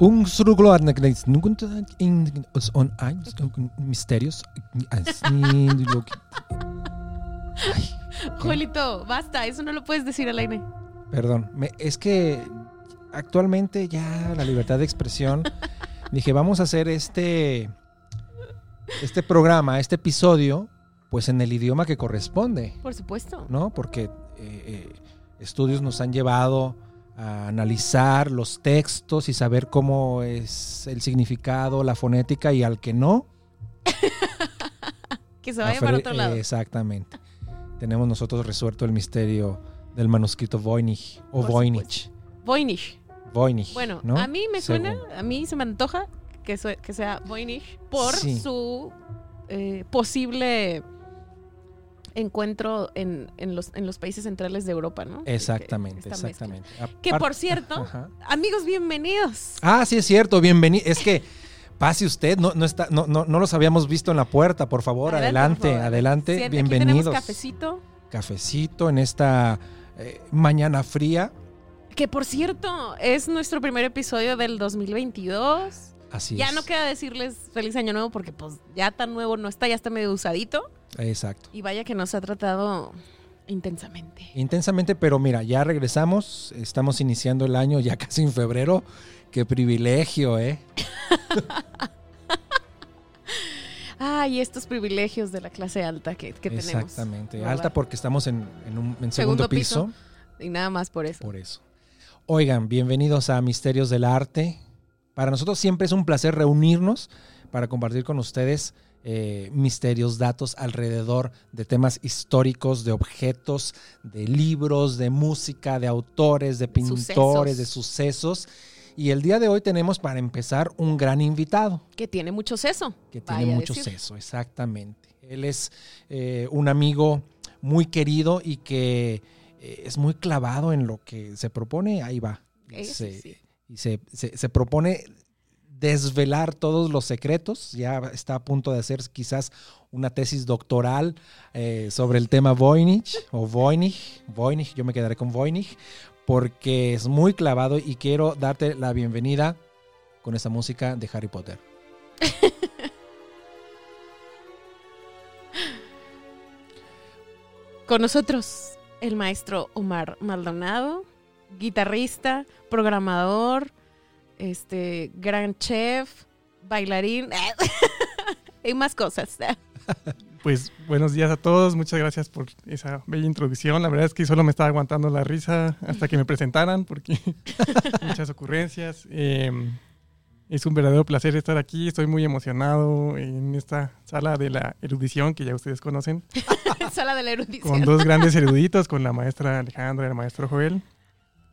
Un suruglo misterios. Basta, eso no lo puedes decir al aire. Perdón, me- es que actualmente ya la libertad de expresión. dije, vamos a hacer este este programa, este episodio, pues en el idioma que corresponde, Por supuesto. ¿no? Porque eh, eh, estudios nos han llevado a analizar los textos y saber cómo es el significado, la fonética y al que no, Que se vaya para otro lado. Exactamente. Tenemos nosotros resuelto el misterio del manuscrito Voynich o Por Voynich. Voynich. Voynich. Bueno, ¿no? a mí me suena, Según. a mí se me antoja que, sea Voynich por Sí. su eh, posible encuentro en, en los, en los países centrales de Europa, ¿no? Exactamente, mezcla. exactamente. Que por cierto, Ajá. amigos, bienvenidos. Ah, sí es cierto, bienvenido. Es que pase usted, no, no está, no, no, no los habíamos visto en la puerta, por favor, adelante, por favor. adelante, Sí, aquí bienvenidos. cafecito. Cafecito en esta eh, mañana fría. Que por cierto, es nuestro primer episodio del 2022. Así ya es. no queda decirles feliz año nuevo porque pues ya tan nuevo no está, ya está medio usadito. Exacto. Y vaya que nos ha tratado intensamente. Intensamente, pero mira, ya regresamos, estamos iniciando el año ya casi en febrero. Qué privilegio, ¿eh? Ay, estos privilegios de la clase alta que, que tenemos. Exactamente. ¿verdad? Alta porque estamos en, en un en segundo, Segundo piso. piso. Y nada más por eso. Por eso. Oigan, bienvenidos a Misterios del Arte. Para nosotros siempre es un placer reunirnos para compartir con ustedes eh, misterios, datos alrededor de temas históricos, de objetos, de libros, de música, de autores, de pintores, Sucesos. de sucesos. Y el día de hoy tenemos para empezar un gran invitado Que tiene mucho seso. que tiene Vaya mucho decir. seso, exactamente. Él es eh, un amigo muy querido y que eh, es muy clavado en lo que se propone, ahí va. Se- sí. Y se, se- propone desvelar todos los secretos, ya está a punto de hacer quizás una tesis doctoral eh, sobre el tema Voynich o Voynich, Voynich, yo me quedaré con Voynich, porque es muy clavado y quiero darte la bienvenida con esa música de Harry Potter. Con nosotros, el maestro Omar Maldonado, guitarrista, programador, este, gran chef, bailarín y más cosas. Pues buenos días a todos, muchas gracias por esa bella introducción. La verdad es que solo me estaba aguantando la risa hasta que me presentaran, porque muchas ocurrencias. Eh, es un verdadero placer estar aquí, estoy muy emocionado en esta sala de la erudición que ya ustedes conocen, Sala de la erudición. con dos grandes eruditos, con la maestra Alejandra y el maestro Joel.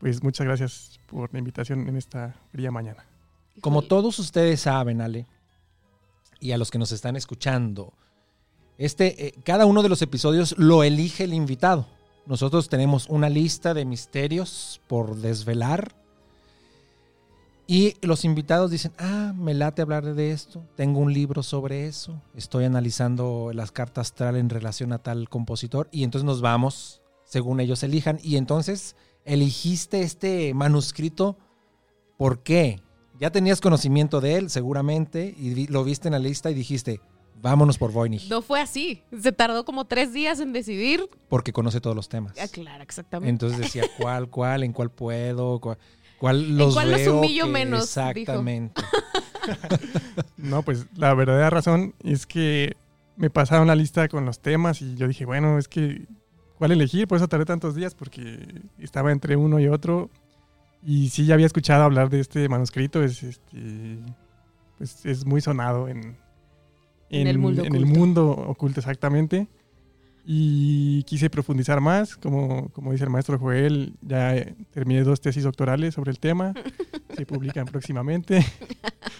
Pues muchas gracias por la invitación en esta fría mañana. Como todos ustedes saben, Ale, y a los que nos están escuchando, este, eh, cada uno de los episodios lo elige el invitado. Nosotros tenemos una lista de misterios por desvelar. Y los invitados dicen, ah, me late hablar de esto, tengo un libro sobre eso, estoy analizando las cartas astral en relación a tal compositor, y entonces nos vamos, según ellos elijan, y entonces eligiste este manuscrito, ¿por qué? Ya tenías conocimiento de él, seguramente, y lo viste en la lista y dijiste, vámonos por Voynich, No fue así. Se tardó como tres días en decidir. porque conoce todos los temas. Ah, claro, exactamente. Entonces decía, ¿cuál, cuál, en cuál puedo, cuál, cuál los cuál los veo humillo que- menos? Exactamente. No, pues la verdadera razón es que me pasaron la lista con los temas y yo dije, bueno, es que, ¿cuál elegir? Por eso tardé tantos días, porque estaba entre uno y otro. Y sí, ya había escuchado hablar de este manuscrito, es, este, pues, es muy sonado en, En el mundo en el oculto. mundo oculto, exactamente. Y quise profundizar más, como, como dice el maestro Joel, ya eh, terminé dos tesis doctorales sobre el tema, se publican próximamente.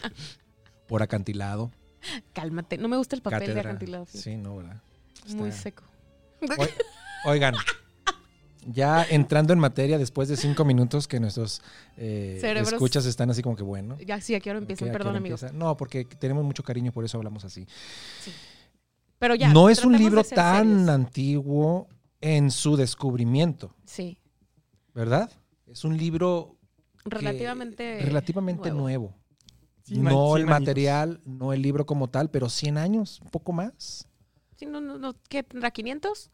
Por acantilado. Cálmate. No me gusta el papel de acantilado. fíjate. Sí, no, ¿verdad? Muy seco. Oi- Oigan, ya entrando en materia, después de cinco minutos que nuestros eh, Cerebros- escuchas están así como que bueno. Ya, sí, aquí ahora empiezan. ¿a qué Perdón, hora amigo. empieza? No, porque tenemos mucho cariño, por eso hablamos así. Pero ya. no es un libro tan serios. antiguo en su descubrimiento, Sí. ¿verdad? Es un libro Relativamente. relativamente nuevo. no el material, no el libro como tal, pero 100 años, un poco más. Sí, no, no, no, ¿Qué tendrá? ¿500?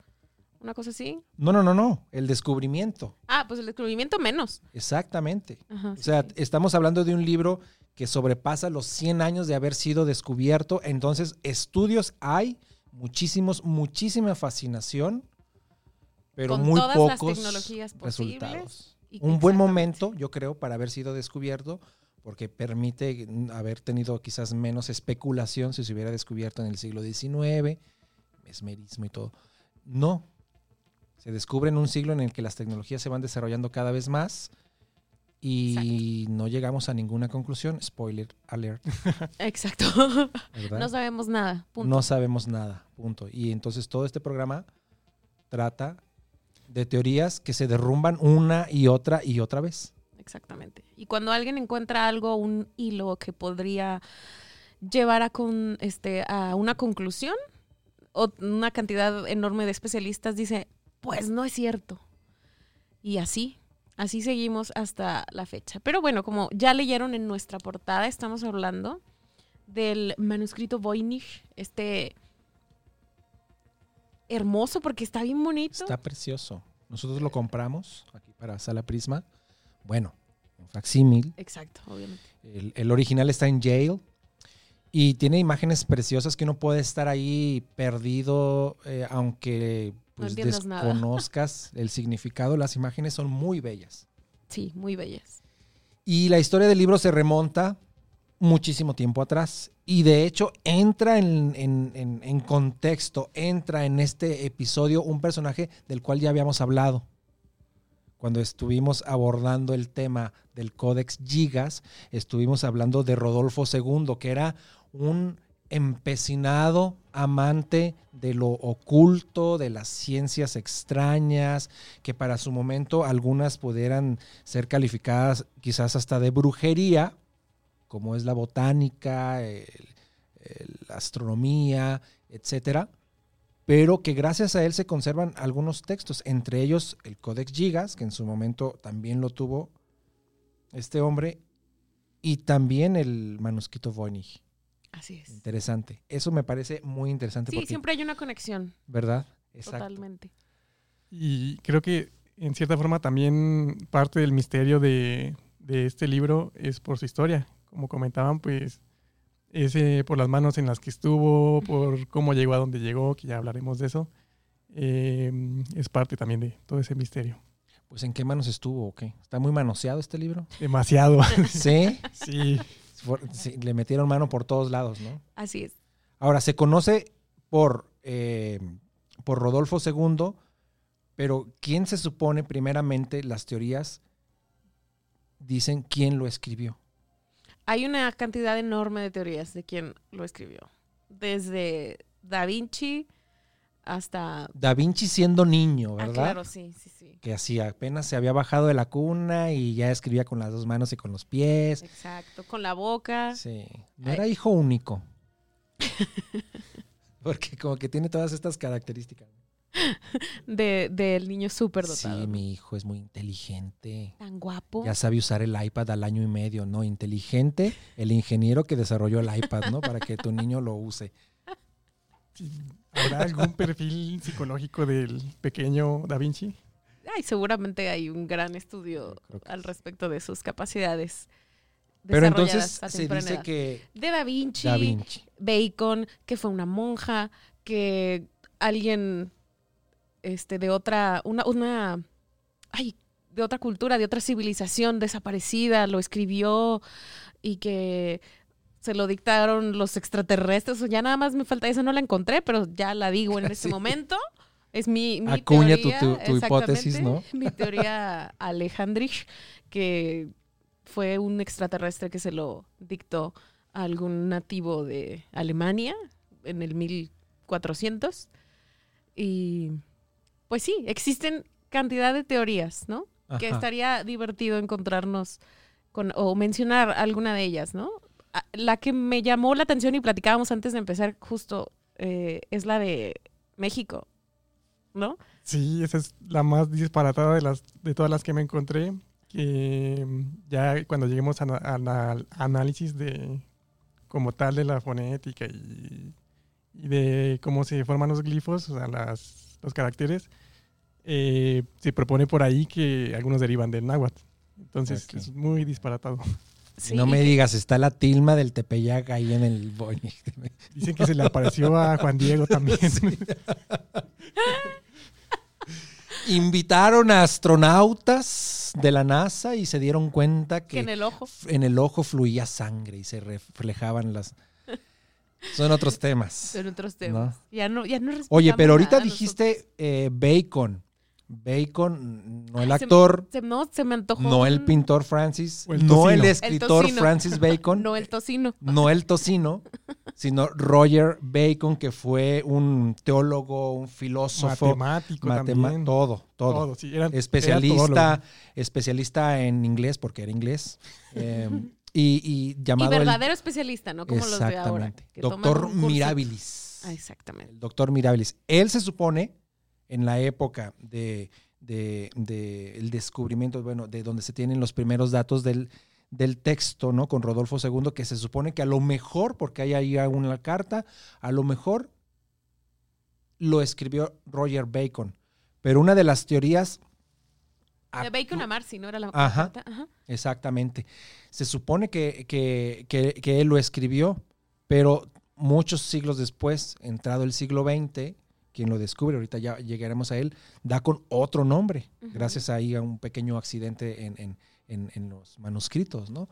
¿Una cosa así? No, no, no, no, el descubrimiento, Ah, pues el descubrimiento menos. exactamente. Ajá, O sea, sí. estamos hablando de un libro que sobrepasa los 100 años de haber sido descubierto. Entonces, estudios hay, muchísimos, muchísima fascinación, pero Con muy todas las pocos tecnologías resultados. Un buen momento, yo creo, para haber sido descubierto, porque permite haber tenido quizás menos especulación si se hubiera descubierto en el siglo XIX, mesmerismo y todo. No. Se descubre en un siglo en el que las tecnologías se van desarrollando cada vez más y no llegamos a ninguna conclusión. Spoiler alert, Exacto. ¿verdad? no sabemos nada. Punto. No sabemos nada, punto. Y entonces todo este programa trata de teorías que se derrumban una y otra y otra vez. Exactamente. Y cuando alguien encuentra algo, un hilo que podría llevar a, con, este, a una conclusión, o una cantidad enorme de especialistas dice, pues no es cierto. Y así, así seguimos hasta la fecha. Pero bueno, como ya leyeron en nuestra portada, estamos hablando del manuscrito Voynich, este hermoso porque está bien bonito. Está precioso. Nosotros lo compramos aquí para Sala Prisma. Bueno, un facsímil. Exacto, obviamente. El, el original está en Yale y tiene imágenes preciosas que uno puede estar ahí perdido, eh, aunque pues, nada. desconozcas el significado. Las imágenes son muy bellas. Sí, muy bellas. Y la historia del libro se remonta muchísimo tiempo atrás. Y de hecho entra en, en- en- en contexto, entra en este episodio un personaje del cual ya habíamos hablado. Cuando estuvimos abordando el tema del Codex Gigas, estuvimos hablando de Rodolfo II, que era un empecinado amante de lo oculto, de las ciencias extrañas, que para su momento algunas pudieran ser calificadas quizás hasta de brujería, como es la botánica, la astronomía, etcétera, pero que gracias a él se conservan algunos textos, entre ellos el Codex Gigas, que en su momento también lo tuvo este hombre, y también el manuscrito Voynich. Así es. Interesante. Eso me parece muy interesante Sí, porque, siempre hay una conexión, ¿verdad? Exacto. totalmente. Y creo que en cierta forma también parte del misterio de, de este libro es por su historia. Como comentaban, pues es eh, por las manos en las que estuvo, por cómo llegó a donde llegó, que ya hablaremos de eso. Eh, es parte también de todo ese misterio. Pues en qué manos estuvo o qué? ¿Está muy manoseado este libro? Demasiado. Sí. sí. Sí, le metieron mano por todos lados, ¿no? Así es. Ahora, se conoce por, eh, por Rodolfo II, pero ¿quién se supone primeramente las teorías dicen quién lo escribió? Hay una cantidad enorme de teorías de quién lo escribió. Desde Da Vinci hasta... Da Vinci siendo niño, Ah, ¿verdad? claro, sí, sí, sí. Que así apenas se había bajado de la cuna y ya escribía con las dos manos y con los pies. Exacto. Con la boca. Sí. No Ay. era hijo único. Porque como que tiene todas estas características. de- Del niño súper dotado. Sí, mi hijo es muy inteligente. Tan guapo. Ya sabe usar el iPad al año y medio, ¿no? Inteligente, el ingeniero que desarrolló el iPad, ¿no? Para que tu niño lo use. ¿Habrá algún perfil psicológico del pequeño Da Vinci? Ay, seguramente hay un gran estudio al respecto de sus capacidades. Pero entonces desarrolladas a se temprana dice edad. que De Da Vinci, Da Vinci. Bacon, que fue una monja, que alguien este, de otra, una, una, ay, de otra cultura, de otra civilización desaparecida, lo escribió y que se lo dictaron los extraterrestres. O Ya nada más me falta, esa no la encontré, pero ya la digo en este Sí. momento. Es mi, mi Acuña teoría, tu- tu hipótesis, exactamente, ¿no? Mi teoría Alejandrich, que fue un extraterrestre que se lo dictó a algún nativo de Alemania en el 1400. Y pues sí, existen cantidad de teorías, ¿no? Que estaría divertido encontrarnos con o mencionar alguna de ellas, ¿no? La que me llamó la atención y platicábamos antes de empezar justo eh, es la de México, ¿no? Sí, esa es la más disparatada de, las, de todas las que me encontré. que ya cuando lleguemos al análisis de como tal de la fonética y, de cómo se forman los glifos, o sea, las, los caracteres, eh, se propone por ahí que algunos derivan del náhuatl. Entonces es muy disparatado. No me digas, está la tilma del Tepeyac ahí en el Boeing. Dicen que se le apareció a Juan Diego también. Invitaron a astronautas de la NASA y se dieron cuenta que, en el ojo en el ojo fluía sangre y se reflejaban las son otros temas. Son otros temas. Ya no, ya no Oye, pero ahorita dijiste eh, bacon. Bacon, no el actor. no, se me antojó. No el pintor Francis. no el escritor Francis Bacon. no el tocino. No el tocino, sino Roger Bacon, que fue un teólogo, un filósofo. Matemático también. Todo, todo. especialista, especialista en inglés, porque era inglés. Em, y, llamado. Y verdadero especialista, ¿no? Como los de ahora. doctor Mirabilis. Ah, exactamente. El doctor Mirabilis. Él se supone en la época de, el descubrimiento, bueno, de donde se tienen los primeros datos del, del texto, ¿no? Con Rodolfo II, que se supone que a lo mejor, porque hay ahí una carta, a lo mejor lo escribió Roger Bacon. Pero una de las teorías... De Bacon a Marcy, ¿no era la, carta? Ajá. Exactamente. Se supone que, que, él lo escribió, pero muchos siglos después, entrado el siglo XX, quien lo descubre, ahorita ya llegaremos a él, da con otro nombre, gracias ahí a un pequeño accidente en, los manuscritos, ¿no?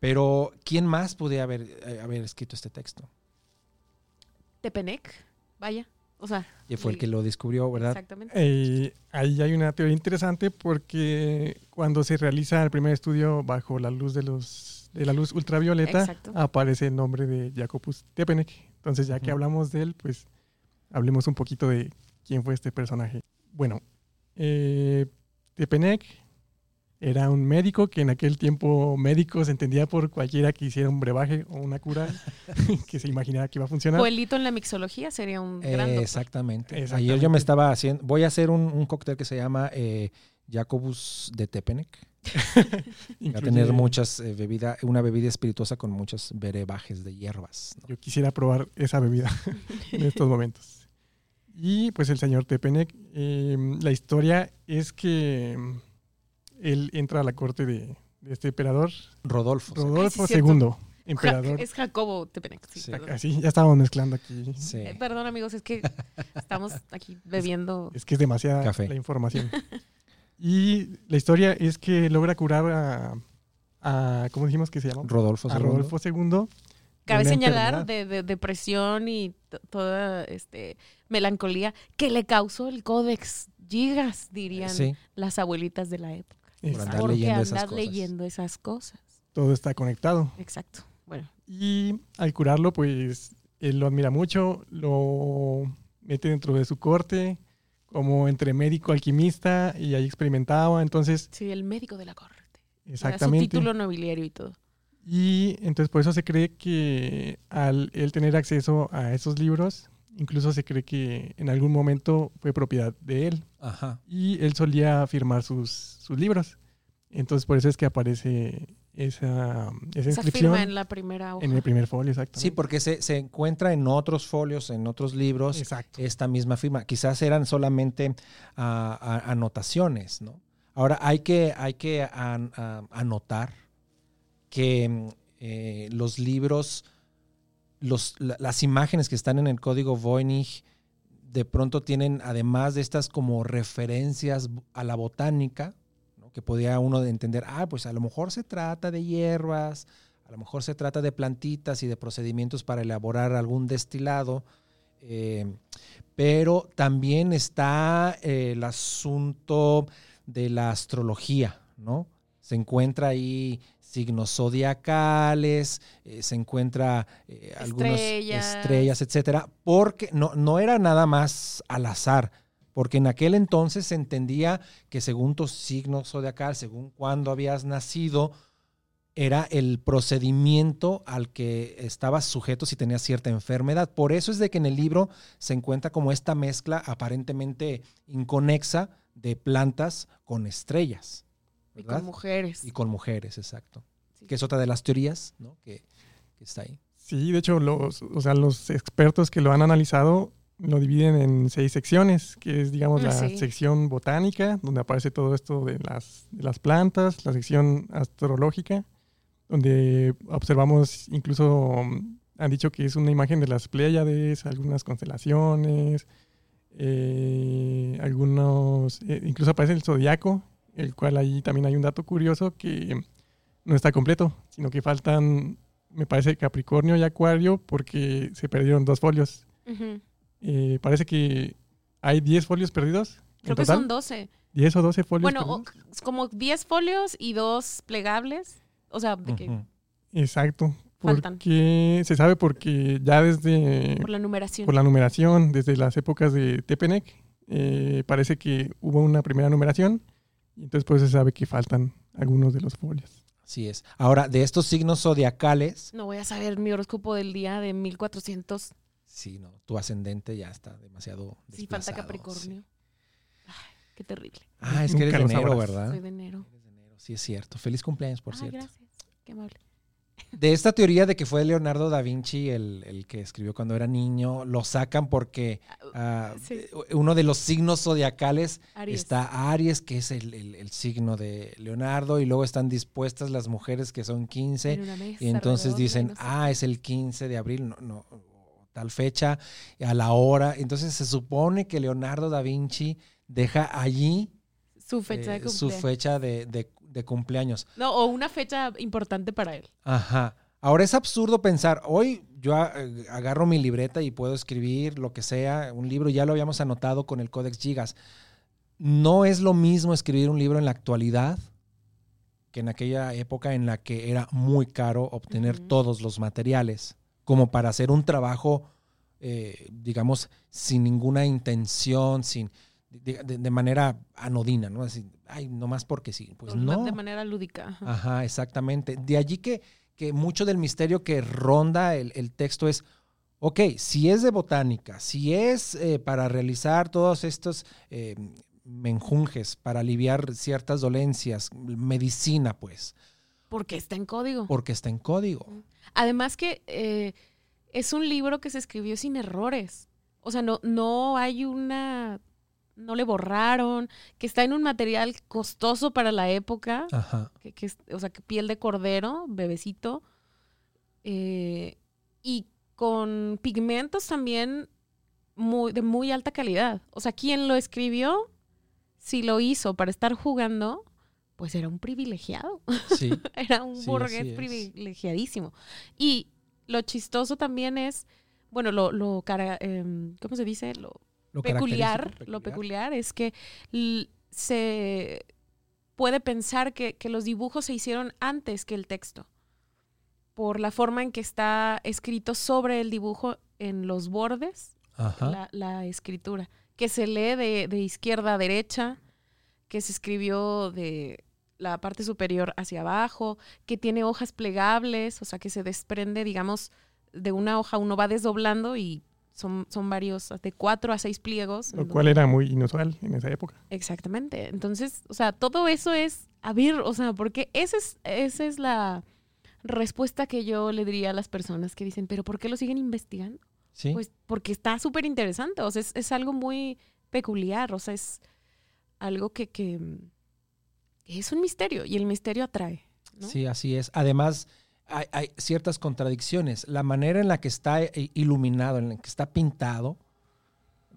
Pero, ¿quién más podría haber, eh, haber escrito este texto? Tepenec, vaya. O sea, y fue el, que lo descubrió, ¿verdad? Exactamente. Eh, ahí hay una teoría interesante porque cuando se realiza el primer estudio bajo la luz de los de la luz ultravioleta, aparece el nombre de Jacobus Tepenec. Entonces, ya que hablamos de él, pues hablemos un poquito de quién fue este personaje. Bueno, eh, Tepenec era un médico que en aquel tiempo médico se entendía por cualquiera que hiciera un brebaje o una cura que se imaginara que iba a funcionar. Pueblito en la mixología sería un gran exactamente. Ayer yo me estaba haciendo, voy a hacer un, cóctel que se llama eh, Jacobus de Tepenec. Va a tener muchas eh, bebidas, una bebida espirituosa con muchos brebajes de hierbas. Yo quisiera probar esa bebida en estos momentos. Y pues el señor Tepenec, em, la historia es que él entra a la corte de, este emperador. Rodolfo. Rodolfo II. Emperador. Es Jacobo Tepenec. Sí, ya estábamos mezclando aquí. Eh, perdón, amigos, es que estamos aquí bebiendo. Es, que es demasiada la información. y la historia es que logra curar a, ¿cómo dijimos que se llama? Rodolfo II. A Rodolfo II Cabe señalar de, depresión y toda este, melancolía que le causó el Códex Gigas, dirían las abuelitas de la época. Por andar leyendo, esas leyendo esas cosas. Todo está conectado. Exacto. Bueno. Y al curarlo, pues él lo admira mucho, lo mete dentro de su corte, como entre médico alquimista, y ahí experimentaba. Entonces. Sí, el médico de la corte. Exactamente. su título nobiliario y todo. Y entonces por eso se cree que al él tener acceso a esos libros, incluso se cree que en algún momento fue propiedad de él. Ajá. Y él solía firmar sus, sus libros. Entonces por eso es que aparece esa, esa inscripción. en la primera hoja. En el primer folio, exacto. Sí, porque se, se, encuentra en otros folios, en otros libros, esta misma firma. Quizás eran solamente anotaciones, ¿no? Ahora hay que, hay que anotar que eh, los libros, los, las imágenes que están en el código Voynich de pronto tienen, además de estas como referencias a la botánica, que podía uno entender, ah, pues a lo mejor se trata de hierbas, a lo mejor se trata de plantitas y de procedimientos para elaborar algún destilado, eh, pero también está eh, el asunto de la astrología, ¿no? Se encuentra ahí signos zodiacales, eh, se encuentra eh, algunas estrellas, etcétera, porque no, no era nada más al azar, porque en aquel entonces se entendía que según tu signo zodiacal, según cuándo habías nacido, era el procedimiento al que estabas sujeto si tenías cierta enfermedad. Por eso es de que en el libro se encuentra como esta mezcla aparentemente inconexa de plantas con estrellas. Y con mujeres. Y con mujeres, exacto. Sí. Que es otra de las teorías, ¿no? Que, que está ahí. Sí, de hecho, los, o sea, los expertos que lo han analizado lo dividen en seis secciones, que es, digamos, Ah, la sí. sección botánica, donde aparece todo esto de las, de las plantas, la sección astrológica, donde observamos, incluso mm, han dicho que es una imagen de las Pléyades, algunas constelaciones, eh, algunos, eh, incluso aparece el zodiaco, el cual ahí también hay un dato curioso que no está completo, sino que faltan, me parece, Capricornio y Acuario, porque se perdieron dos folios. Eh, parece que hay 10 folios perdidos. en Creo que son 12. 10 o 12 folios Bueno, o- como 10 folios y dos plegables. O sea, de que, Ujú. Exacto. Faltan. Porque se sabe porque ya desde por la numeración. por la numeración, desde las épocas de Tepenec, eh, parece que hubo una primera numeración y entonces pues se sabe que faltan algunos de los folios. Así es. Ahora, de estos signos zodiacales, No voy a saber mi horóscopo del día de 1400. sí, no, tu ascendente ya está demasiado. Sí, falta Capricornio. sí. Ay, qué terrible. Ah, es que eres Nunca de enero, sabrás. ¿verdad? Soy de enero. Eres de enero, Sí, es cierto. Feliz cumpleaños, por Ay, cierto. gracias. Qué amable. De esta teoría de que fue Leonardo da Vinci el, el que escribió cuando era niño, lo sacan porque Sí. eh, uno de los signos zodiacales Aries. está Aries, que es el, el- el signo de Leonardo, y luego están dispuestas las mujeres que son 15, En una mesa y entonces dicen, no sé ah, es el 15 de abril, no, no, tal fecha, a la hora. Entonces se supone que Leonardo da Vinci deja allí. Su fecha eh, de su cumpleaños. fecha de, de- de cumpleaños. No, o una fecha importante para él. Ajá. Ahora es absurdo pensar, hoy yo eh, agarro mi libreta y puedo escribir lo que sea, un libro, ya lo habíamos anotado con el Codex Gigas. No es lo mismo escribir un libro en la actualidad que en aquella época en la que era muy caro obtener todos los materiales, como para hacer un trabajo, eh, digamos, sin ninguna intención, sin de, de- manera anodina, ¿no? Así, ay, nomás porque sí. Pues no. De manera lúdica. ajá. Ajá, exactamente. De allí que, que mucho del misterio que ronda el, el texto es, ok, si es de botánica, si es eh, para realizar todos estos eh, menjunjes, para aliviar ciertas dolencias, medicina, pues, Porque está en código. porque está en código. Además que eh, es un libro que se escribió sin errores. O sea, no, no hay una... No le borraron, que está en un material costoso para la época, Ajá. que, que es- o sea, que piel de cordero, bebecito, eh, y con pigmentos también muy, de muy alta calidad. O sea, quien lo escribió, si lo hizo para estar jugando, pues era un privilegiado. Sí. Era un Sí, burgués privilegiadísimo. Y lo chistoso también es, bueno, lo, lo cara- em, ¿cómo se dice? Lo Lo peculiar, lo peculiar. es que se puede pensar que, que los dibujos se hicieron antes que el texto, por la forma en que está escrito sobre el dibujo en los bordes, la, la escritura, que se lee de, de izquierda a derecha, que se escribió de la parte superior hacia abajo, que tiene hojas plegables, o sea, que se desprende, digamos, de una hoja, uno va desdoblando y son, son varios, de cuatro a seis pliegos. Lo cual era muy inusual en esa época. Exactamente. Entonces, o sea, todo eso es abrir, o sea, porque esa es, esa es la respuesta que yo le diría a las personas que dicen, pero ¿por qué lo siguen investigando? Sí. Pues porque está súper interesante, o sea, es, es algo muy peculiar, o sea, es algo que, que, es un misterio y el misterio atrae. ¿no? Sí, así es. Además, hay, hay ciertas contradicciones. La manera en la que está eh, iluminado, en la que está pintado,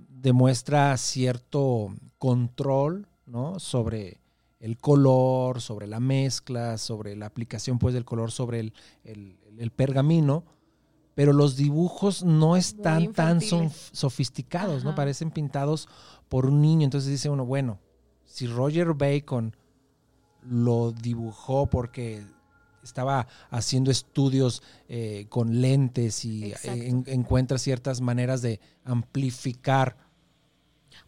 demuestra cierto control, ¿no? Sobre el color, sobre la mezcla, sobre la aplicación, pues, del color sobre el, el- el pergamino. Pero los dibujos no están tan sofisticados, ¿no? Parecen pintados por un niño. Entonces dice uno, bueno, si Roger Bacon lo dibujó porque estaba haciendo estudios eh, con lentes y eh, en- encuentra ciertas maneras de amplificar.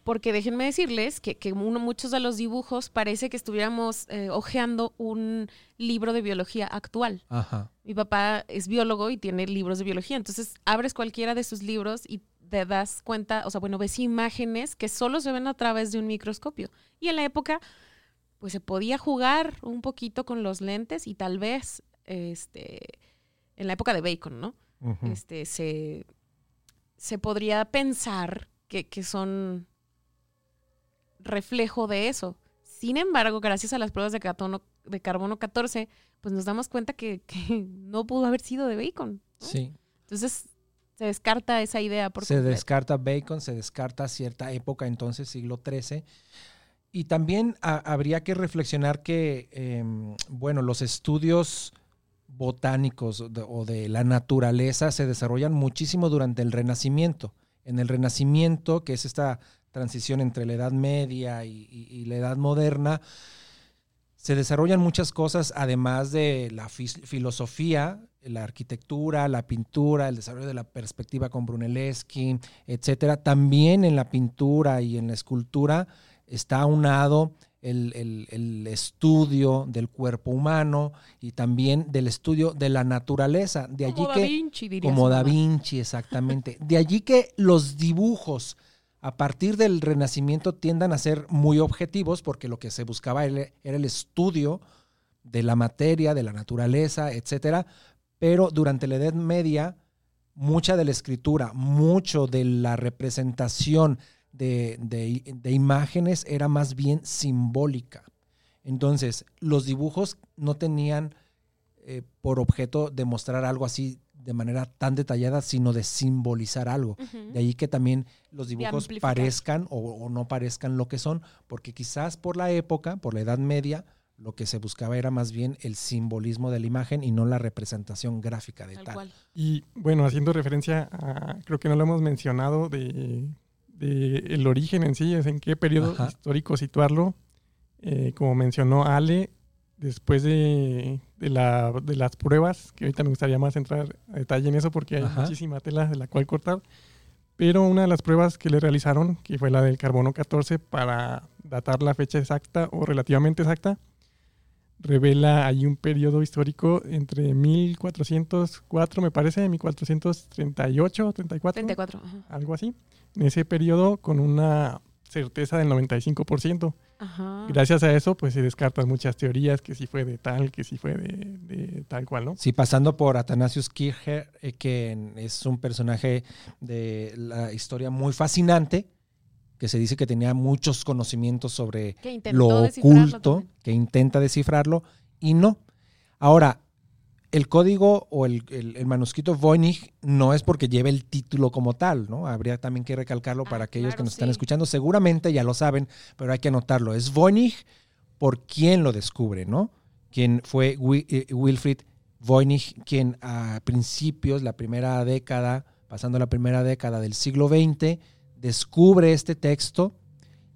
Porque déjenme decirles que, que uno, muchos de los dibujos parece que estuviéramos eh, hojeando un libro de biología actual. Ajá. Mi papá es biólogo y tiene libros de biología, entonces abres cualquiera de sus libros y te das cuenta, o sea, bueno, ves imágenes que solo se ven a través de un microscopio. Y en la época, pues se podía jugar un poquito con los lentes y tal vez este, en la época de Bacon, ¿no? Este, se, se podría pensar que, que son reflejo de eso. Sin embargo, gracias a las pruebas de carbono, de carbono 14, pues nos damos cuenta que, que no pudo haber sido de Bacon. ¿no? Sí. Entonces se descarta esa idea por Se completo. descarta Bacon, se descarta cierta época, entonces siglo XIII. Y también ha- habría que reflexionar que, em, bueno, los estudios botánicos o de, la naturaleza se desarrollan muchísimo durante el Renacimiento. En el Renacimiento, que es esta transición entre la Edad Media y, y- la Edad Moderna, se desarrollan muchas cosas, además de la filosofía, la arquitectura, la pintura, el desarrollo de la perspectiva con Brunelleschi, etcétera. También en la pintura y en la escultura está aunado el, el- el estudio del cuerpo humano y también del estudio de la naturaleza. De allí como que Da Vinci, diría como Da. Vinci, exactamente. De allí que los dibujos a partir del Renacimiento tiendan a ser muy objetivos, porque lo que se buscaba era era el estudio de la materia, de la naturaleza, etcétera. Pero durante la Edad Media, mucha de la escritura, mucho de la representación de, de- de imágenes era más bien simbólica. Entonces, los dibujos no tenían eh, por objeto demostrar algo así de manera tan detallada, sino de simbolizar algo. De ahí que también los dibujos parezcan o, o no parezcan lo que son, porque quizás por la época, por la Edad Media, lo que se buscaba era más bien el simbolismo de la imagen y no la representación gráfica de Tal tal. Y bueno, haciendo referencia a, creo que no lo hemos mencionado, de, de el origen en sí, es en qué periodo Ajá. histórico situarlo. Eh, como mencionó Ale, después de, de la- de las pruebas, que ahorita me gustaría más entrar a detalle en eso porque hay Ajá. muchísima tela de la cual cortar, pero una de las pruebas que le realizaron, que fue la del carbono 14, para datar la fecha exacta o relativamente exacta, revela ahí un periodo histórico entre 1404, me parece, 1438, 34, 34. ajá. algo así. En ese periodo con una certeza del 95%. Ajá. Gracias a eso, pues se descartan muchas teorías, que si fue de tal, que si fue de, de tal cual, ¿no? Sí, pasando por Athanasius Kircher, eh, que es un personaje de la historia muy fascinante, que se dice que tenía muchos conocimientos sobre lo oculto, también. que intenta descifrarlo y no. Ahora, el código o el, el- el manuscrito Voynich no es porque lleve el título como tal, ¿no? Habría también que recalcarlo Ah, para aquellos que nos están escuchando. Seguramente ya lo saben, pero hay que anotarlo. Es Voynich por quien lo descubre, ¿no? Quien fue eh, Wilfrid Voynich, quien a principios, la primera década, pasando la primera década del siglo XX, descubre este texto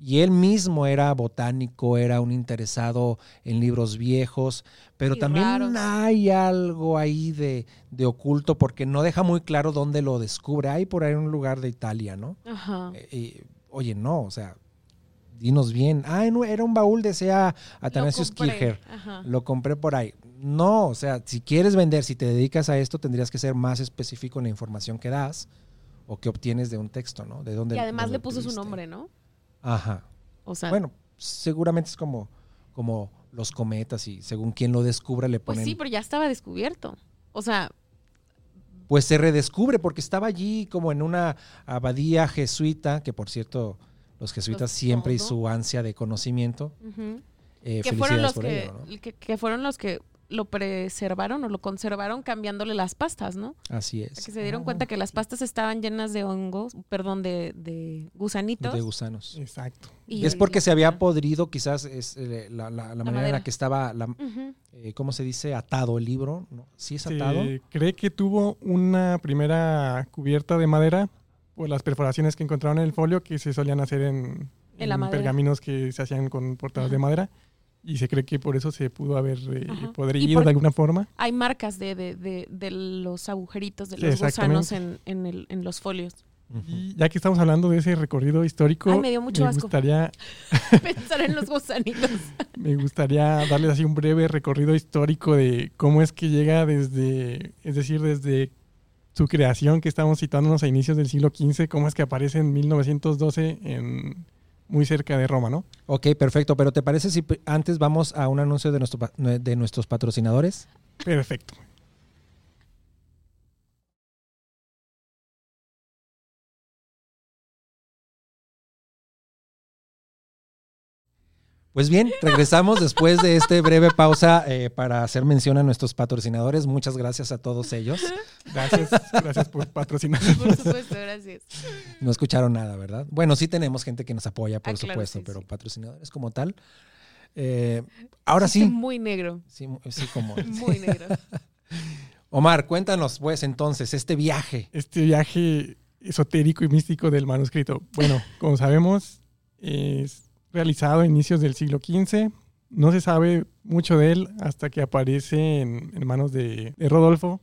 y él mismo era botánico, era un interesado en libros viejos, pero Y también raros. hay algo ahí de, de oculto porque no deja muy claro dónde lo descubre. Hay por ahí un lugar de Italia, ¿no? Ajá. Eh, eh, oye, no, o sea, dinos bien. Ah, era un baúl de sea Athanasius Lo compré. Kircher. Ajá. Lo compré por ahí. No, o sea, si quieres vender, si te dedicas a esto, tendrías que ser más específico en la información que das o que obtienes de un texto, ¿no? De dónde Y además le puso su nombre, ¿no? Ajá. O sea, Bueno, seguramente es como, como los cometas y según quien lo descubra le pues ponen. sí, pero ya estaba descubierto. O sea, Pues se redescubre porque estaba allí como en una abadía jesuita, que por cierto, los jesuitas Los siempre y su ansia de conocimiento. eh, que fueron los por que, ello, ¿no? que, que fueron los que lo preservaron o lo conservaron cambiándole las pastas, ¿no? Así es. Que se dieron Ah, cuenta que las pastas estaban llenas de hongos, perdón, de, de gusanitos. de gusanos. Exacto. y- es porque se había podrido quizás es, eh, la, la- la manera en la que estaba, la, eh, ¿cómo se dice? Atado el libro. ¿no? ¿Sí es atado? Se cree que tuvo una primera cubierta de madera por las perforaciones que encontraron en el folio que se solían hacer en, En pergaminos que se hacían con portadas de madera. Y se cree que por eso se pudo haber eh, podrido de alguna forma. Hay marcas de, de, de, de los agujeritos de Sí, los gusanos exactamente. en, en, el, en los folios. Y ya que estamos hablando de ese recorrido histórico, Ay, me dio mucho asco. gustaría Pensar en los gusanitos. Me gustaría darles así un breve recorrido histórico de cómo es que llega desde, es decir, desde su creación, que estamos citándonos a inicios del siglo XV, cómo es que aparece en 1912 en, muy cerca de Roma, ¿no? Ok, perfecto. Pero ¿te parece si antes vamos a un anuncio de, nuestro, de nuestros patrocinadores? Perfecto. Pues bien, regresamos después de esta breve pausa eh, para hacer mención a nuestros patrocinadores. Muchas gracias a todos ellos. Gracias, gracias por patrocinar. Por supuesto, gracias. No escucharon nada, ¿verdad? Bueno, sí tenemos gente que nos apoya, por Ah, claro, supuesto, sí, pero sí. patrocinadores como tal. eh, ahora sí, Muy negro. sí, sí, como. Muy negro. Omar, cuéntanos, pues, entonces, este viaje. Este viaje esotérico y místico del manuscrito. Bueno, como sabemos, es realizado a inicios del siglo XV. No se sabe mucho de él hasta que aparece en, en manos de, de Rodolfo.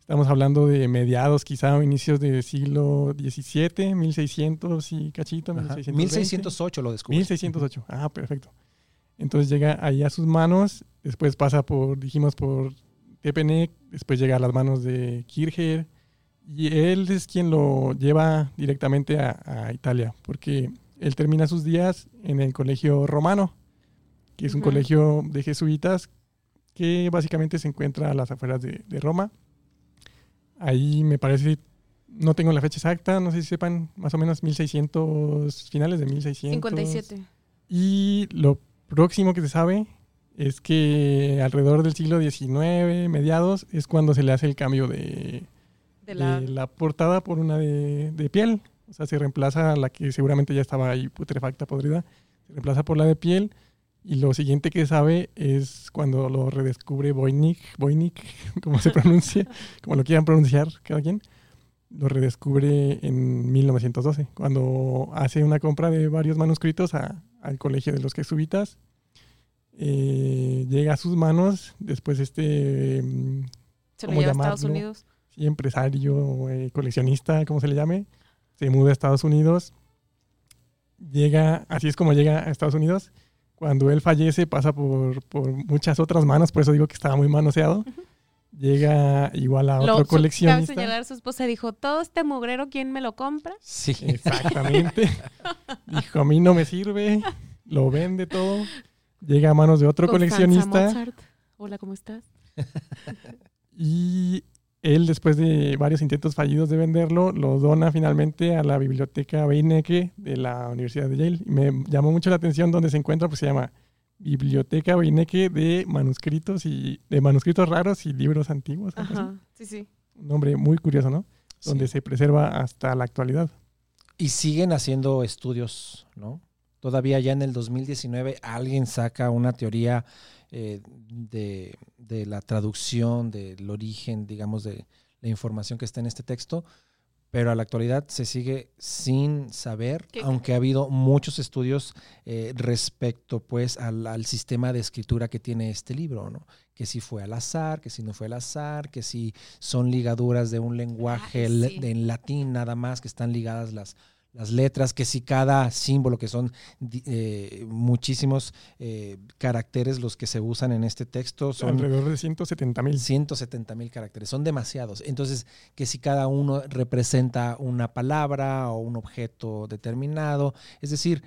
Estamos hablando de mediados, quizá o inicios del siglo XVII, 1600 y cachito, Ajá, 1620. 1608 lo descubrí. 1608. Ah, perfecto. Entonces llega ahí a sus manos, después pasa por, dijimos, por Tepenek, después llega a las manos de Kircher, y él es quien lo lleva directamente a, a Italia, porque él termina sus días en el colegio romano, que es un colegio de jesuitas que básicamente se encuentra a las afueras de, de Roma. Ahí me parece, no tengo la fecha exacta, no sé si sepan, más o menos 1600, finales de 1600. 57. Y lo próximo que se sabe es que alrededor del siglo XIX, mediados, es cuando se le hace el cambio de, De la, de la portada por una de piel. O sea, se reemplaza la que seguramente ya estaba ahí putrefacta, podrida. Se reemplaza por la de piel. Y lo siguiente que sabe es cuando lo redescubre Voynich, Voynich, como se pronuncia, como lo quieran pronunciar cada quien, lo redescubre en 1912, cuando hace una compra de varios manuscritos a- al colegio de los jesuitas. Eh, llega a sus manos, después este se lo ¿cómo lleva a Estados? Unidos. sí, empresario, eh, coleccionista, como se le llame, se muda a Estados Unidos. Llega, así es como llega a Estados Unidos. Cuando él fallece pasa por, por muchas otras manos, por eso digo que estaba muy manoseado. Llega igual a Lo- otro Cabe coleccionista. señalar, su esposa dijo, todo este mugrero, ¿quién me lo compra? Sí. Exactamente. Dijo, a mí no me sirve, lo vende todo. Llega a manos de otro Constanza coleccionista. Mozart. Hola, ¿cómo estás? Y él, después de varios intentos fallidos de venderlo, lo dona finalmente a la biblioteca Beinecke de la Universidad de Yale. Y me llamó mucho la atención donde se encuentra, pues se llama Biblioteca Beinecke de manuscritos y de manuscritos raros y libros antiguos. Ajá, sí, sí. Un nombre muy curioso, ¿no? Donde Sí. se preserva hasta la actualidad. Y siguen haciendo estudios, ¿no? Todavía ya en el 2019 alguien saca una teoría eh, de, de la traducción, del origen, digamos, de la información que está en este texto, pero a la actualidad se sigue sin saber, ¿Qué? aunque ha habido muchos estudios eh, respecto pues al, al sistema de escritura que tiene este libro, ¿no? Que si fue al azar, que si no fue al azar, que si son ligaduras de un lenguaje sí. en latín nada más, que están ligadas las, las letras, que si cada símbolo, que son eh, muchísimos eh, caracteres los que se usan en este texto, son Alrededor de 170 mil. 170 mil caracteres, son demasiados. Entonces, que si cada uno representa una palabra o un objeto determinado, es decir,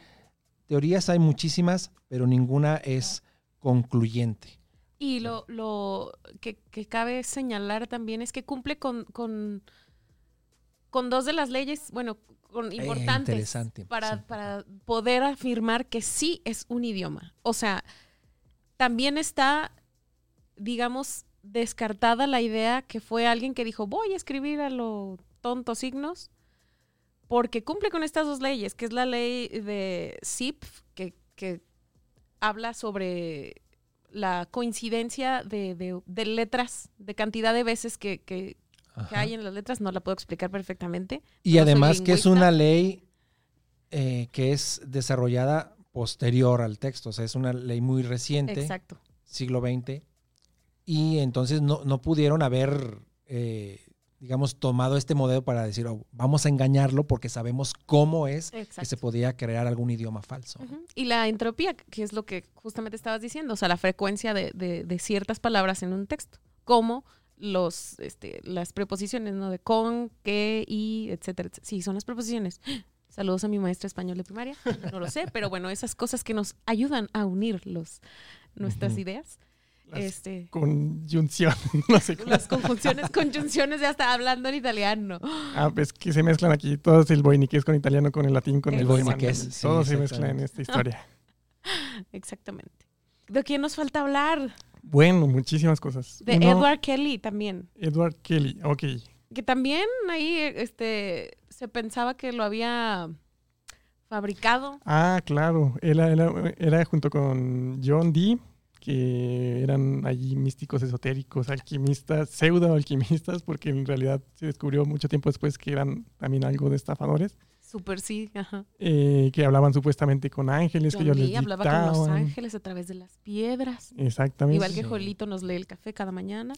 teorías hay muchísimas, pero ninguna es concluyente. Y lo, lo que, que cabe señalar también es que cumple con, con, con dos de las leyes, bueno, con importantes para, sí. para poder afirmar que sí es un idioma. O sea, también está, digamos, descartada la idea que fue alguien que dijo, voy a escribir a lo tonto signos, porque cumple con estas dos leyes, que es la ley de SIPF, que, que habla sobre la coincidencia de, de- de letras, de cantidad de veces que, que- que hay en las letras, no la puedo explicar perfectamente. Y además que es una ley eh, que es desarrollada posterior al texto, o sea, es una ley muy reciente. Exacto. siglo XX, y entonces no, no pudieron haber, eh, digamos, tomado este modelo para decir, "Oh, vamos a engañarlo porque sabemos cómo es que se podía crear algún idioma falso. Y la entropía, que es lo que justamente estabas diciendo, o sea, la frecuencia de, de- de ciertas palabras en un texto, como los, este, las preposiciones, ¿no? De con, que, y, etcétera, etcétera. Sí, son las preposiciones. Saludos a mi maestra español de primaria. No lo sé, pero bueno, esas cosas que nos ayudan a unir los, nuestras ideas. Las Este, Conjunción, no sé cómo. las conjunciones, conjunciones, ya está hablando en italiano. Ah, pues que se mezclan aquí todos el boiniqués con italiano, con el latín, con el, El boiniqués, sí, Todo se mezcla en esta historia. Exactamente. ¿De quién nos falta hablar? Bueno, muchísimas cosas. De Uno, Edward Kelly también. Edward Kelly, ok. Que también ahí este, se pensaba que lo había fabricado. Ah, claro. Él era, era junto con John Dee, que eran allí místicos esotéricos, alquimistas, pseudo alquimistas, porque en realidad se descubrió mucho tiempo después que eran también algo de estafadores, Super sí, ajá. eh, que hablaban supuestamente con ángeles, que John ellos les hablaba con los ángeles a través de las piedras. Exactamente. Igual que. Jolito nos lee el café cada mañana.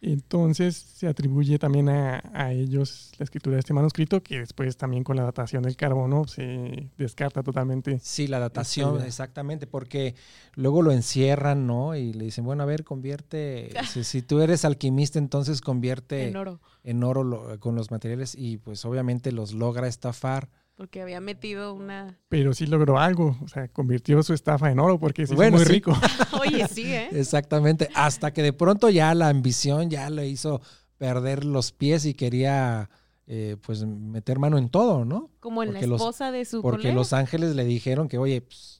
Entonces se atribuye también a, a ellos la escritura de este manuscrito, que después también con la datación del carbono se descarta totalmente. Sí, la datación, exactamente, porque luego lo encierran, ¿no? Y le dicen, bueno, a ver, convierte, si, si tú eres alquimista, entonces convierte En oro. en oro lo- con los materiales y pues obviamente los logra estafar. Porque había metido una. Pero sí logró algo, o sea, convirtió su estafa en oro porque se hizo Bueno, muy sí. rico. Oye, sí, ¿eh? Exactamente, hasta que de pronto ya la ambición ya le hizo perder los pies y quería eh, pues meter mano en todo, ¿no? Como en la los- esposa de su Porque colega. los ángeles le dijeron que, oye, pues...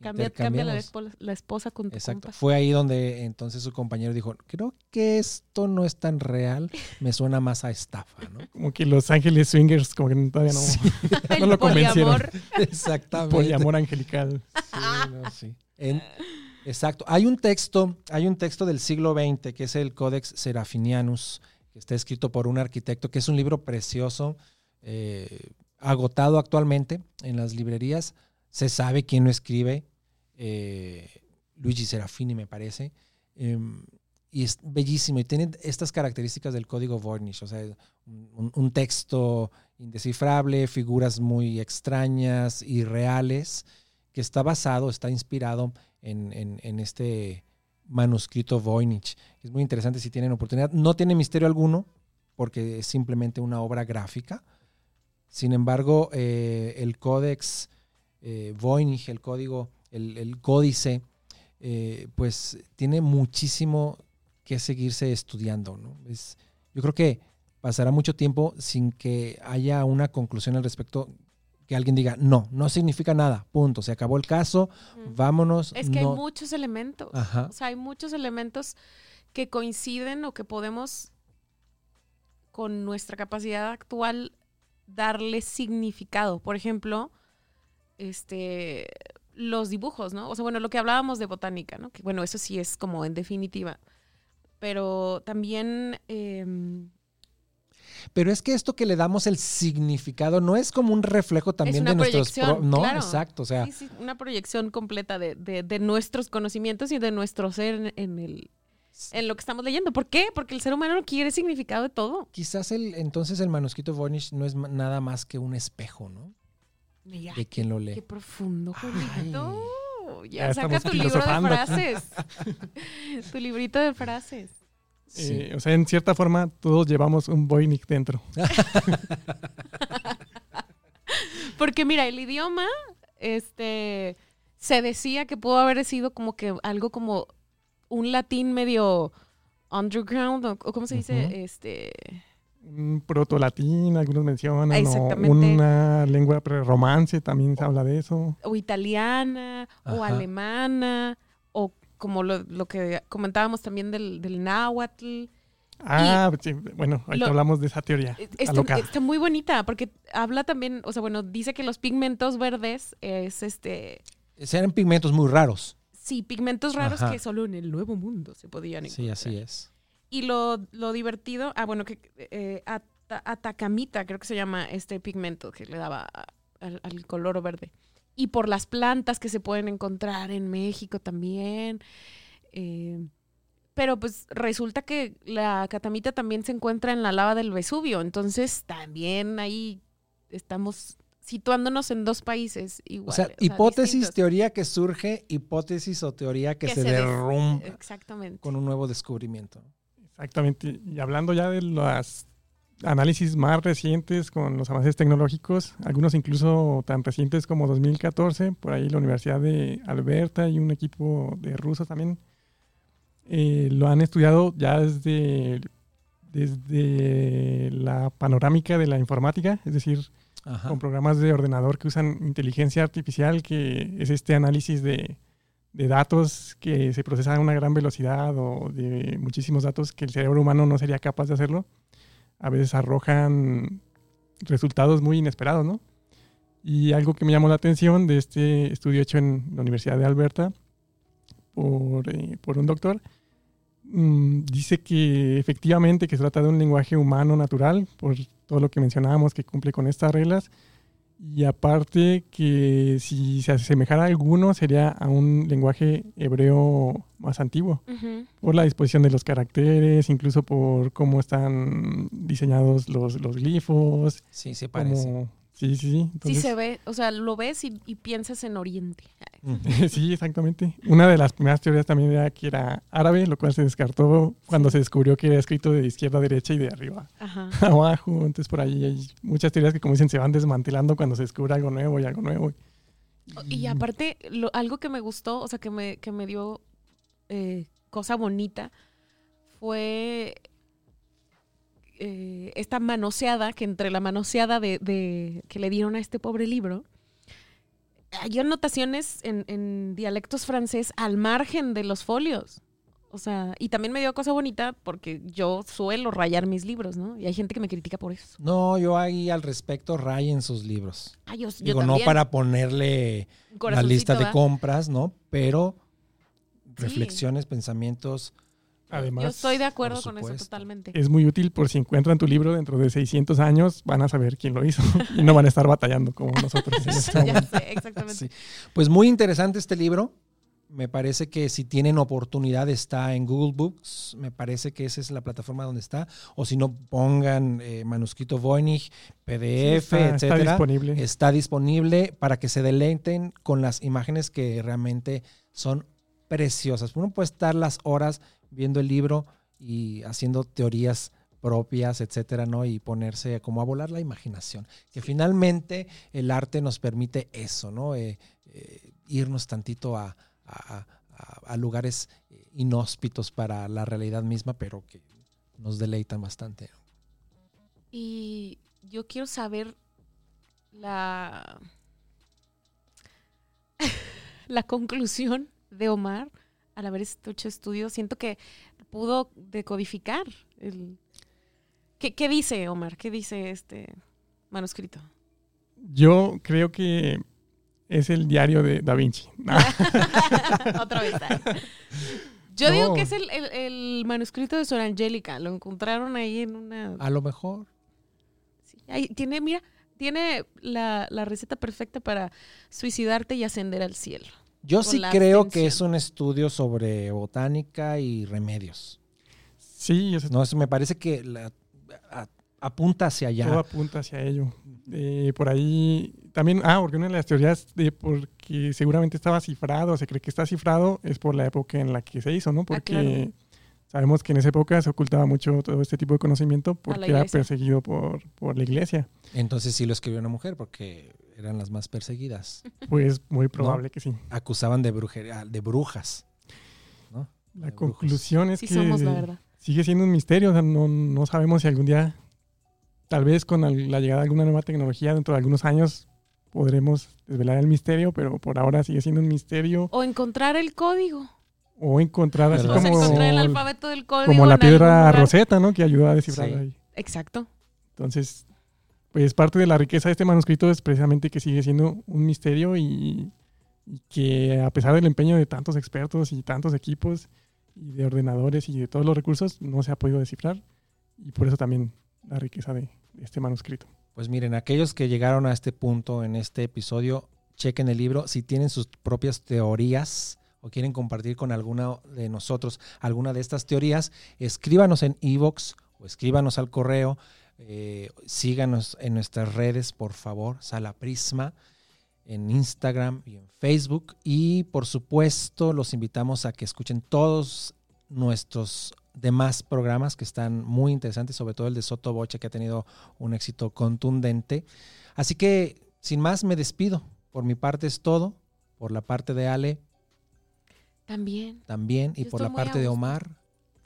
Cambia, cambia la, intercambiamos. espo- la esposa con tu Exacto. compa. Fue ahí donde entonces su compañero dijo, creo que esto no es tan real, me suena más a estafa, ¿no? Como que los ángeles swingers como que todavía no. Sí, No lo convencieron. poliamor. exactamente. Poliamor angelical. Sí, no, sí. En- exacto. Hay un texto, hay un texto del siglo XX que es el Codex Serafinianus, que está escrito por un arquitecto, que es un libro precioso, eh, agotado actualmente en las librerías. Se sabe quién lo escribe, eh, Luigi Serafini me parece. Em, y es bellísimo y tiene estas características del código Voynich, o sea, un, un texto indescifrable, figuras muy extrañas y reales, que está basado, está inspirado en, este manuscrito Voynich. Es muy interesante si tienen oportunidad. No tiene misterio alguno, porque es simplemente una obra gráfica. Sin embargo, eh, el códex eh, Voynich, el código, el, el códice, eh, pues tiene muchísimo que seguirse estudiando. ¿no? Es, yo creo que pasará mucho tiempo sin que haya una conclusión al respecto, que alguien diga, no, no significa nada, punto, se acabó el caso, vámonos. Es que no- hay muchos elementos. Ajá. O sea, hay muchos elementos que coinciden o que podemos, con nuestra capacidad actual, darle significado. Por ejemplo, este los dibujos, ¿no? O sea, bueno, lo que hablábamos de botánica, ¿no? Que bueno, eso sí es como en definitiva. Pero también em, Pero es que esto que le damos el significado no es como un reflejo también de nuestros... pro- no, claro. exacto, o sea, sí, sí, una proyección completa de, de- de nuestros conocimientos y de nuestro ser en, en el, en lo que estamos leyendo. ¿Por qué? Porque el ser humano quiere significado de todo. quizás el, entonces el manuscrito Voynich no es nada más que un espejo, ¿no? Mira, De quien lo Qué lee. profundo, Julito. Ya Ya, saca estamos tu libro de frases. tu librito de frases. Sí. Eh, o sea, en cierta forma, todos llevamos un Voynich dentro. Porque mira, el idioma, este, se decía que pudo haber sido como que algo como un latín medio underground, o, o cómo se dice, este, proto-latín, algunos mencionan, o Exactamente. una lengua prerromance, también se habla de eso. o italiana, o alemana, o como lo, lo que comentábamos también del, del náhuatl. Ah, sí, bueno, lo- hablamos de esa teoría. Está, alocada. está muy bonita porque habla también, o sea, bueno, dice que los pigmentos verdes es este, Eran pigmentos muy raros. sí, pigmentos raros Ajá. que solo en el Nuevo Mundo se podían encontrar. Sí, así es. Y lo, lo divertido, ah, bueno, que eh, ata- atacamita, creo que se llama este pigmento que le daba a- al, al color verde. Y por las plantas que se pueden encontrar en México también. eh, pero pues resulta que la catamita también se encuentra en la lava del Vesubio. Entonces también ahí estamos situándonos en dos países O sea, hipótesis, distintos. teoría que surge, hipótesis o teoría que, Que se, se derrumba Exactamente. con un nuevo descubrimiento. Exactamente. Y hablando ya de las análisis más recientes con los avances tecnológicos, algunos incluso tan recientes como 2014, por ahí la Universidad de Alberta y un equipo de rusos también eh, lo han estudiado ya desde, desde la panorámica de la informática, es decir, Ajá. con programas de ordenador que usan inteligencia artificial, que es este análisis de, de datos que se procesan a una gran velocidad o de muchísimos datos que el cerebro humano no sería capaz de hacerlo, a veces arrojan resultados muy inesperados, ¿no? Y algo que me llamó la atención de este estudio hecho en la Universidad de Alberta por, eh, por un doctor, mm, dice que efectivamente que se trata de un lenguaje humano natural, por todo lo que mencionábamos que cumple con estas reglas, y aparte que si se asemejara a alguno sería a un lenguaje hebreo más antiguo, por la disposición de los caracteres, incluso por cómo están diseñados los, los glifos. Sí, se parece. Como, sí, sí, sí. Sí se ve, o sea, lo ves y, y piensas en Oriente. Sí, exactamente. Una de las primeras teorías también era que era árabe, lo cual se descartó cuando se descubrió que era escrito de izquierda a derecha y de arriba Ajá. abajo. Entonces por ahí hay muchas teorías que como dicen se van desmantelando cuando se descubre algo nuevo y algo nuevo. Y aparte, lo- algo que me gustó, o sea, que me, que me dio eh, cosa bonita, fue eh, esta manoseada, que entre la manoseada de, de- que le dieron a este pobre libro, hay anotaciones en, en dialectos francés al margen de los folios. O sea, y también me dio cosa bonita porque yo suelo rayar mis libros, ¿no? Y hay gente que me critica por eso. No, yo ahí al respecto rayen sus libros. Ah, yo, yo Digo, no para ponerle la lista de compras, ¿no? Pero Sí. reflexiones, pensamientos. Además, Yo estoy de acuerdo con eso totalmente. es muy útil por si encuentran tu libro dentro de 600 años, van a saber quién lo hizo y no van a estar batallando como nosotros. en este ya sé, exactamente. Sí. Pues muy interesante este libro. Me parece que si tienen oportunidad está en Google Books. Me parece que esa es la plataforma donde está. O si no, pongan eh, manuscrito Voynich, PDF, Sí, está, disponible. Está disponible para que se deleiten con las imágenes que realmente son preciosas. Uno puede estar las horas viendo el libro y haciendo teorías propias, etcétera, ¿no? Y ponerse como a volar la imaginación. Que finalmente el arte nos permite eso, ¿no? Eh, eh, irnos tantito a, a- a- a lugares eh, inhóspitos para la realidad misma, pero que nos deleitan bastante. Y yo quiero saber la, la conclusión de Omar al haber hecho estudio. Siento que pudo decodificar el... ¿Qué, qué dice Omar? ¿Qué dice este manuscrito? Yo creo que es el diario de Da Vinci. Otra vez. Yo digo que es el, el- el manuscrito de Sor Angélica. Lo encontraron ahí en una... A lo mejor. Sí, ahí tiene, mira, tiene la, la receta perfecta para suicidarte y ascender al cielo. Yo sí creo que es un estudio sobre botánica y remedios. Sí, o sea, No, eso me parece que la- a- apunta hacia allá. todo apunta hacia ello. Eh, por ahí también, ah, porque una de las teorías de porque seguramente estaba cifrado, se cree que está cifrado, es por la época en la que se hizo, ¿no? Porque Ah, claro. Sabemos que en esa época se ocultaba mucho todo este tipo de conocimiento porque era perseguido por, por la iglesia. Entonces sí lo escribió una mujer porque eran las más perseguidas. Pues muy probable que sí. Acusaban de brujería, de brujas. ¿no? La De brujos. conclusión es Sí que somos, la verdad. sigue siendo un misterio, o sea, no, no sabemos si algún día, tal vez con la llegada de alguna nueva tecnología dentro de algunos años, podremos desvelar el misterio, pero por ahora sigue siendo un misterio. O encontrar el código. O encontrar así sea, como, encontrar el alfabeto del código. como la piedra roseta, ¿no? Que ayuda a descifrar Sí. ahí. Exacto. Entonces, pues parte de la riqueza de este manuscrito es precisamente que sigue siendo un misterio y, y que a pesar del empeño de tantos expertos y tantos equipos y de ordenadores y de todos los recursos, no se ha podido descifrar. Y por eso también la riqueza de, de este manuscrito. Pues miren, aquellos que llegaron a este punto en este episodio, chequen el libro. Si tienen sus propias teorías o quieren compartir con alguna de nosotros alguna de estas teorías, escríbanos en iVoox o escríbanos al correo. eh, síganos en nuestras redes, por favor, Sala Prisma, en Instagram y en Facebook. Y por supuesto, los invitamos a que escuchen todos nuestros demás programas que están muy interesantes, sobre todo el de Soto Boche, que ha tenido un éxito contundente. Así que, sin más, me despido. Por mi parte es todo. Por la parte de Ale, También. también. Y Yo por la parte de. Omar,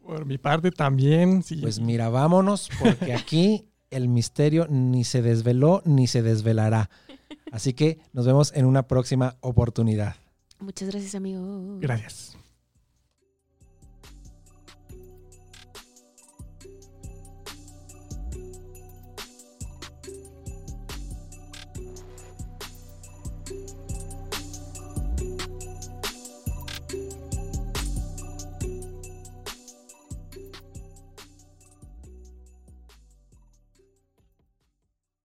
Por mi parte también, sí. pues mira, vámonos, porque aquí el misterio ni se desveló ni se desvelará. Así que nos vemos en una próxima oportunidad. Muchas gracias, amigo. Gracias.